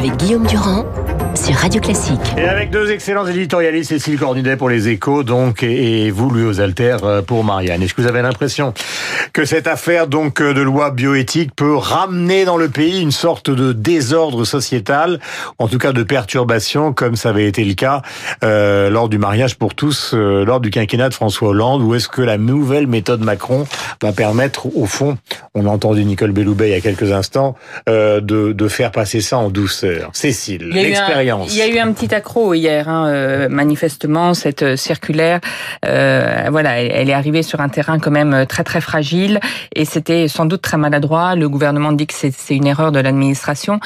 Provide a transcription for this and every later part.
avec Guillaume Durand sur Radio Classique. Et avec deux excellents éditorialistes, Cécile Cornudet pour les échos, donc, et vous, lui, aux euh, pour Marianne. Est-ce que vous avez l'impression que cette affaire, donc, euh, de loi bioéthique peut ramener dans le pays une sorte de désordre sociétal, en tout cas de perturbation, comme ça avait été le cas euh, lors du mariage pour tous, euh, lors du quinquennat de François Hollande, ou est-ce que la nouvelle méthode Macron va permettre, au fond, on a entendu Nicole Belloubet il y a quelques instants, euh, de, de faire passer ça en douceur Cécile, l'expérience. Il y a eu un petit accro hier, hein, euh, manifestement, cette euh, circulaire. euh, voilà, elle, est arrivée sur un terrain quand même très très fragile et c'était sans doute très maladroit. Le gouvernement dit que c'est une erreur de l'administration.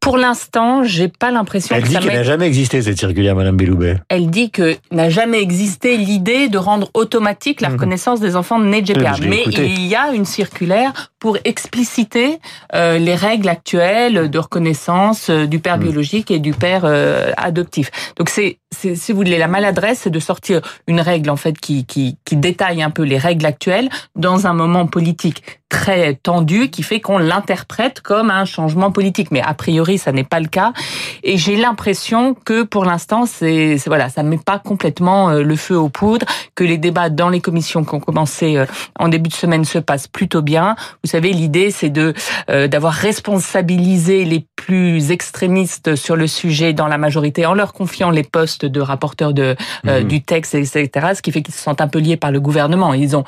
Pour l'instant, j'ai pas l'impression Elle que dit ça qu'elle met- n'a jamais existé, cette circulaire, Madame Belloubet. elle dit que n'a jamais existé l'idée de rendre automatique la Mhm. reconnaissance des enfants nés de GPA. Oui, l'ai Mais écouté. il y a une circulaire pour expliciter euh, les règles actuelles de reconnaissance euh, du père Mhm. biologique et du père euh, adoptif. Donc c'est, c'est, si vous voulez, la maladresse, c'est de sortir une règle en fait qui, qui, qui détaille un peu les règles actuelles dans un moment politique très tendu qui fait qu'on l'interprète comme un changement politique. Mais a priori, ça n'est pas le cas. Et j'ai l'impression que pour l'instant, c'est voilà, ça met pas complètement euh, le feu aux poudres, que les débats dans les commissions qui ont commencé euh, en début de semaine se passent plutôt bien. Vous savez, l'idée c'est de euh, d'avoir responsabilisé les plus extrémistes sur le sujet dans la majorité en leur confiant les postes de rapporteurs de euh, Mhm. du texte, etc. Ce qui fait qu'ils se sentent un peu liés par le gouvernement. Ils ont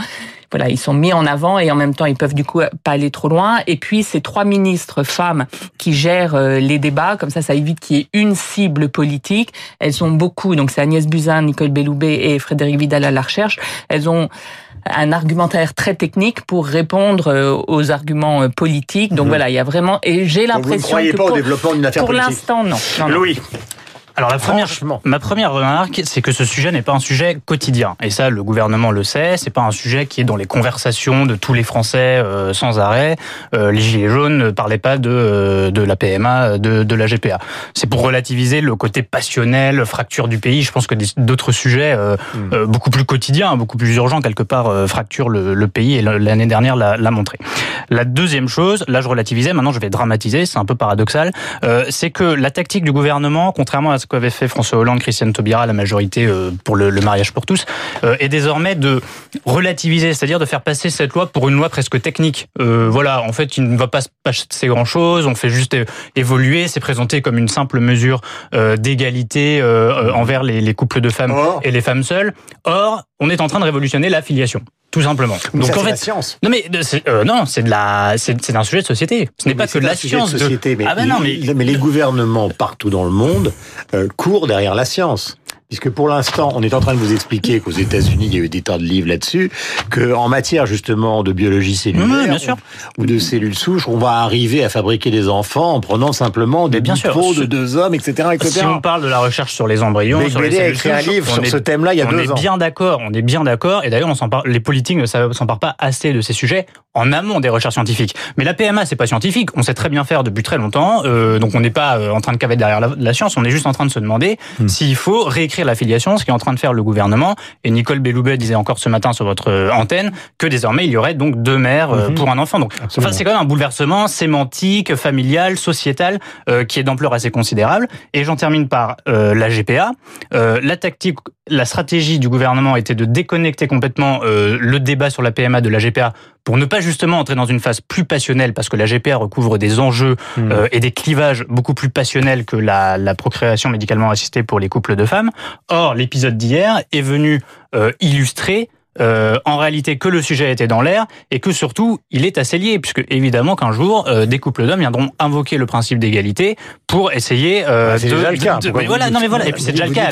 voilà, ils sont mis en avant et en même temps ils peuvent du coup pas aller trop loin. Et puis ces trois ministres femmes qui gèrent euh, les débats, comme ça, ça évite qu'il y ait une cible politique. Elles ont beaucoup, donc c'est Agnès Buzyn, Nicole Belloubet et Frédéric Vidal à la recherche. Elles ont un argumentaire très technique pour répondre euh, aux arguments euh, politiques. Donc Mhm. voilà, il y a vraiment et j'ai Donc vous ne l'impression croyez que pas au pour, développement d'une affaire pour politique l'instant non. Non, non. Louis, Alors la première, ma première remarque, c'est que ce sujet n'est pas un sujet quotidien. Et ça, le gouvernement le sait. C'est pas un sujet qui est dans les conversations de tous les Français euh, sans arrêt. Euh, les gilets jaunes ne parlaient pas de euh, de la PMA, de, de la GPA. C'est pour relativiser le côté passionnel, fracture du pays. Je pense que d'autres sujets euh, Hmm. euh, beaucoup plus quotidiens, beaucoup plus urgents quelque part, euh, fracturent le, le pays. Et l'année dernière l'a l'a montré. La deuxième chose, là je relativisais, maintenant je vais dramatiser, c'est un peu paradoxal, euh, c'est que la tactique du gouvernement, contrairement à ce qu'avait fait François Hollande, Christiane Taubira, la majorité euh, pour le, le mariage pour tous, euh, est désormais de relativiser, c'est-à-dire de faire passer cette loi pour une loi presque technique. Euh, voilà, en fait, il ne va pas se passer grand-chose, on fait juste évoluer, c'est présenté comme une simple mesure euh, d'égalité euh, euh, envers les, les couples de femmes et les femmes seules. Or, on est en train de révolutionner la filiation, tout simplement. donc Donc ça, en la fait, science. non mais de- c'est- euh, non, c'est de la, c'est c'est un sujet de société. Ce n'est pas que un la de science de. société, mais, ah ben non, mais les, mais les gouvernements partout dans le monde euh, courent derrière la science. Puisque pour l'instant, on est en train de vous expliquer qu'aux États-Unis, il y a eu des tas de livres là-dessus, que en matière justement de biologie cellulaire Oui, oui, bien sûr. ou de cellules souches, on va arriver à fabriquer des enfants en prenant simplement des bien sûr. de deux hommes, etc., etc. si on parle de la recherche sur les embryons, sur les a écrit un souches, livre on sur est- ce thème-là il y a on deux est ans. bien d'accord, on est bien d'accord, et d'ailleurs on s'en parle, les politiques ne parlent pas assez de ces sujets en amont des recherches scientifiques. Mais la PMA c'est pas scientifique, on sait très bien faire depuis très longtemps, euh, donc on n'est pas euh, en train de caver derrière la, la science, on est juste en train de se demander Hmm. s'il faut réécrire la filiation, ce qui est en train de faire le gouvernement. Et Nicole Belloubet disait encore ce matin sur votre euh, antenne que désormais il y aurait donc deux mères euh, Mhm. pour un enfant. Donc Absolument. Enfin, c'est quand même un bouleversement sémantique, familial, sociétal, euh, qui est d'ampleur assez considérable. Et j'en termine par euh, la GPA. Euh, la tactique, la stratégie du gouvernement était de déconnecter complètement euh, le débat sur la PMA de la GPA pour ne pas justement entrer dans une phase plus passionnelle, parce que la GPA recouvre des enjeux Hmm. euh, et des clivages beaucoup plus passionnels que la, la procréation médicalement assistée pour les couples de femmes. Or, l'épisode d'hier est venu euh, illustrer euh, en réalité que le sujet était dans l'air et que surtout il est assez lié puisque évidemment qu'un jour euh, des couples d'hommes viendront invoquer le principe d'égalité pour essayer euh, Ah, c'est de, déjà le cas. de- mais voilà dites- non mais voilà et puis c'est déjà le cas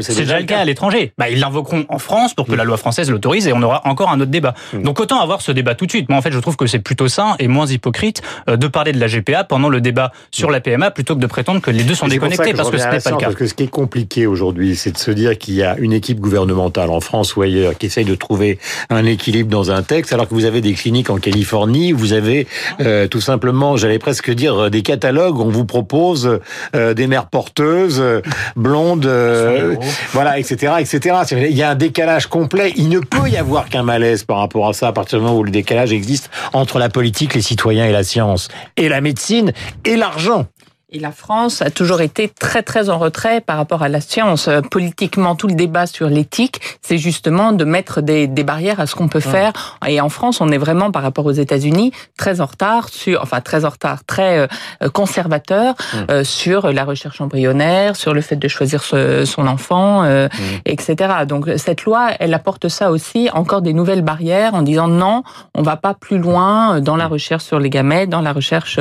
C'est déjà le cas à l'étranger. Bah, ils l'invoqueront en France pour que Mm. la loi française l'autorise et on aura encore un autre débat. Mm. Donc autant avoir ce débat tout de suite. Moi en fait je trouve que c'est plutôt sain et moins hypocrite euh, de parler de la GPA pendant le débat sur la PMA plutôt que de prétendre que les deux sont déconnectés parce que ce n'est pas le cas. Parce que ce qui est compliqué aujourd'hui, c'est de se dire qu'il y a une équipe gouvernementale en France ou ailleurs qui essaye de trouver un équilibre dans un texte, alors que vous avez des cliniques en Californie, vous avez euh, tout simplement, j'allais presque dire, euh, des catalogues où on vous propose euh, des mères porteuses, euh, blondes, euh, voilà, etc., etc. Il y a un décalage complet. Il ne peut y avoir qu'un malaise par rapport à ça à partir du moment où le décalage existe entre la politique, les citoyens et la science, et la médecine et l'argent. Et la France a toujours été très très en retrait par rapport à la science. Euh, politiquement, tout le débat sur l'éthique, c'est justement de mettre des, des, barrières à ce qu'on peut faire. Et en France, on est vraiment par rapport aux États-Unis très en retard sur, enfin très en retard, très euh, conservateur euh, sur la recherche embryonnaire, sur le fait de choisir son enfant, euh, etc. Donc cette loi, elle apporte ça aussi, encore des nouvelles barrières en disant non, on va pas plus loin dans la recherche sur les gamètes, dans la recherche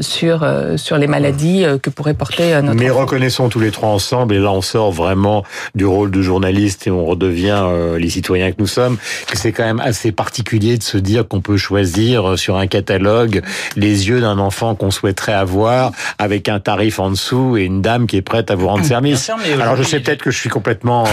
sur sur les maladies dit euh, que pourrait porter euh, notre. Mais reconnaissons tous les trois ensemble, et là on sort vraiment du rôle de journaliste et on redevient euh, les citoyens que nous sommes, que c'est quand même assez particulier de se dire qu'on peut choisir sur un catalogue les yeux d'un enfant qu'on souhaiterait avoir avec un tarif en dessous et une dame qui est prête à vous rendre service. Alors je sais peut-être que je suis complètement,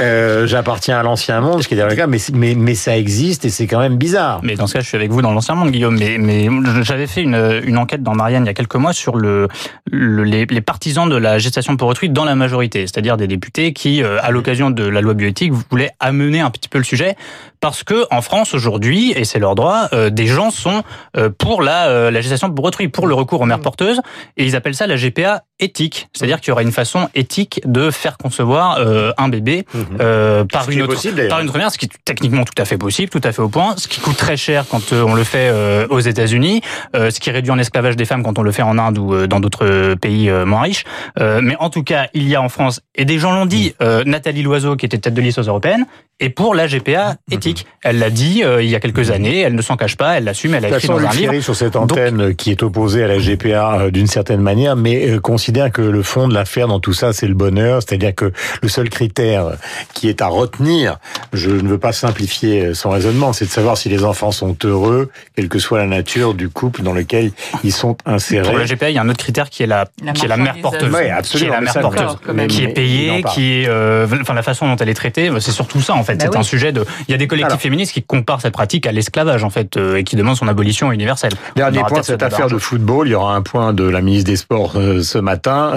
euh, j'appartiens à l'ancien monde, ce qui est le cas, mais, mais mais ça existe et c'est quand même bizarre. Mais dans ce cas, je suis avec vous dans l'ancien monde, Guillaume. Mais mais j'avais fait une une enquête dans Marianne il y a quelques mois sur sur le, les, les, partisans de la gestation pour autrui dans la majorité, c'est-à-dire des députés qui, euh, à l'occasion de la loi bioéthique, voulaient amener un petit peu le sujet parce que en France aujourd'hui, et c'est leur droit, euh, des gens sont euh, pour la, la gestation pour autrui, pour le recours aux mères porteuses, et ils appellent ça la GPA éthique, c'est-à-dire qu'il y aura une façon éthique de faire concevoir un bébé mhm. par, une autre, par une première, ce qui est techniquement tout à fait possible, tout à fait au point, ce qui coûte très cher quand on le fait aux États-Unis, ce qui réduit en esclavage des femmes quand on le fait en Inde ou euh, dans d'autres pays euh, moins riches. Euh, mais en tout cas, il y a en France, et des gens l'ont dit, Nathalie Loiseau, qui était tête de liste aux européennes, et pour la GPA mhm. éthique. Elle l'a dit il y a quelques années, elle ne s'en cache pas, elle l'assume, elle a écrit dans un livre. sur cette antenne qui est opposée à la GPA d'une certaine manière, mais considère que le fond de l'affaire dans tout ça, c'est le bonheur, c'est-à-dire que le seul critère qui est à retenir, je ne veux pas simplifier son raisonnement, c'est de savoir si les enfants sont heureux, quelle que soit la nature du couple dans lequel ils sont insérés. Pour la GPA, il y a un autre critère qui est la, qui est la mère porteuse. qui est la mère porteuse. Qui est payée, qui est, euh, enfin, la façon dont elle est traitée, c'est surtout ça, en fait. Bah c'est un sujet de, il y a des collectifs féministes qui comparent cette pratique à l'esclavage, en fait, euh, et qui demandent son abolition universelle. Dernier point de cette affaire de football, il y aura un point de la ministre des Sports euh, ce matin.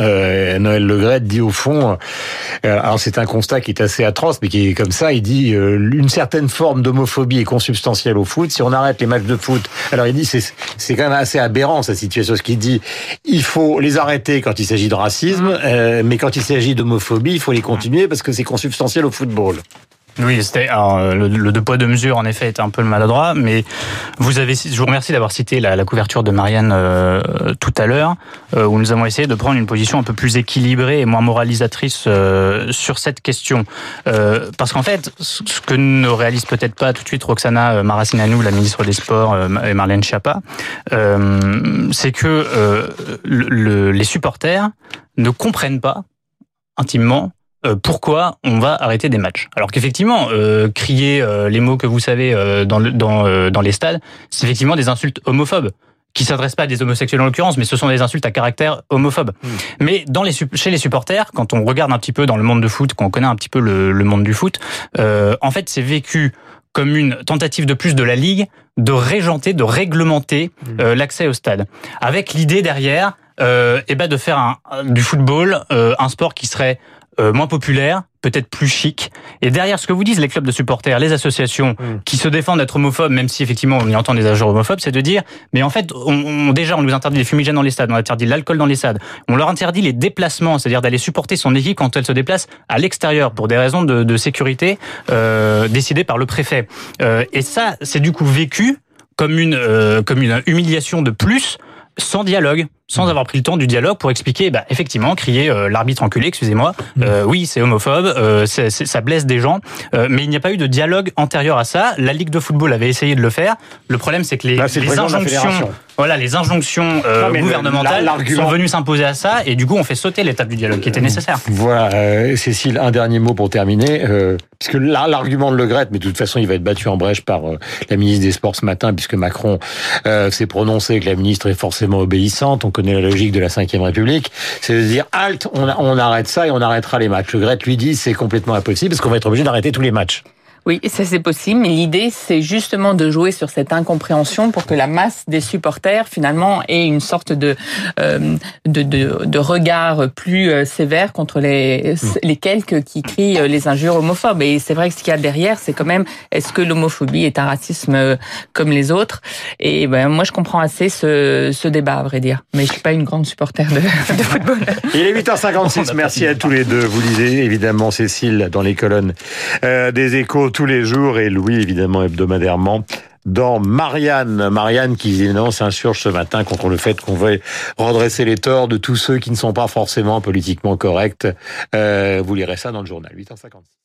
Noël Legrette dit au fond, alors c'est un constat qui est assez atroce, mais qui est comme ça, il dit une certaine forme d'homophobie est consubstantielle au foot. Si on arrête les matchs de foot, alors il dit c'est quand même assez aberrant sa situation, ce qu'il dit il faut les arrêter quand il s'agit de racisme, mmh. euh, mais quand il s'agit d'homophobie, il faut les continuer parce que c'est consubstantiel au football. Oui, c'était le, le, deux poids deux mesures en effet était un peu le maladroit, mais vous avez, je vous remercie d'avoir cité la, la, couverture de Marianne euh, tout à l'heure, euh, où nous avons essayé de prendre une position un peu plus équilibrée et moins moralisatrice euh, sur cette question, euh, parce qu'en fait, ce que ne réalise peut-être pas tout de suite Roxana Maracineanu, la ministre des Sports, et Marlène Schiappa, c'est que le, les supporters ne comprennent pas intimement euh, pourquoi on va arrêter des matchs. Alors qu'effectivement, euh, crier euh, les mots que vous savez dans, le, dans, dans les stades, c'est effectivement des insultes homophobes qui s'adressent pas à des homosexuels en l'occurrence, mais ce sont des insultes à caractère homophobe. Hmm. Mais dans les, chez les supporters, quand on regarde un petit peu dans le monde de foot, quand on connaît un petit peu le, le monde du foot, en fait, c'est vécu comme une tentative de plus de la Ligue de régenter, de réglementer hmm. l'accès au stade. Avec l'idée derrière, euh, eh ben de faire un, du football un sport qui serait euh, moins populaire, peut-être plus chic. Et derrière ce que vous disent les clubs de supporters, les associations mm. qui se défendent d'être homophobes, même si effectivement on y entend des agents homophobes, c'est de dire, mais en fait, on, déjà on nous interdit les fumigènes dans les stades, on interdit l'alcool dans les stades, on leur interdit les déplacements, c'est-à-dire d'aller supporter son équipe quand elle se déplace à l'extérieur pour des raisons de, de sécurité euh, décidées par le préfet. Euh, et ça, c'est du coup vécu comme une euh, comme une humiliation de plus, sans dialogue sans avoir pris le temps du dialogue pour expliquer, bah, effectivement, crier euh, l'arbitre enculé, excusez-moi, mm. euh, oui, c'est homophobe, euh, ça blesse des gens, euh, mais il n'y a pas eu de dialogue antérieur à ça. La Ligue de football avait essayé de le faire. Le problème, c'est que les, les injonctions, voilà, les injonctions gouvernementales sont venues s'imposer à ça, et du coup, on fait sauter l'étape du dialogue qui était nécessaire. Voilà, Cécile, un dernier mot pour terminer, puisque l'argument de Le Gret, mais de toute façon, il va être battu en brèche par la ministre des Sports ce matin, puisque Macron s'est prononcé que la ministre est forcément obéissante. On connaît la logique de la Ve République, c'est de dire halte, on, arrête ça et on arrêtera les matchs. Le Gret lui dit c'est complètement impossible parce qu'on va être obligé d'arrêter tous les matchs. Oui, ça c'est possible, mais l'idée c'est justement de jouer sur cette incompréhension pour que la masse des supporters finalement ait une sorte de euh, de, de, de, regard plus euh, sévère contre les les quelques qui crient les injures homophobes. Et c'est vrai que ce qu'il y a derrière, c'est quand même est-ce que l'homophobie est un racisme comme les autres? Et ben moi je comprends assez ce, ce débat à vrai dire, mais je suis pas une grande supporter de, de football. Il est 8h56. Merci à tous les deux. Vous lisez évidemment Cécile dans les colonnes euh, des Échos tous les jours et Louis évidemment hebdomadairement dans Marianne. Marianne qui évidemment s'insurge ce matin contre le fait qu'on veut redresser les torts de tous ceux qui ne sont pas forcément politiquement corrects. Euh, vous lirez ça dans le journal. 8h56.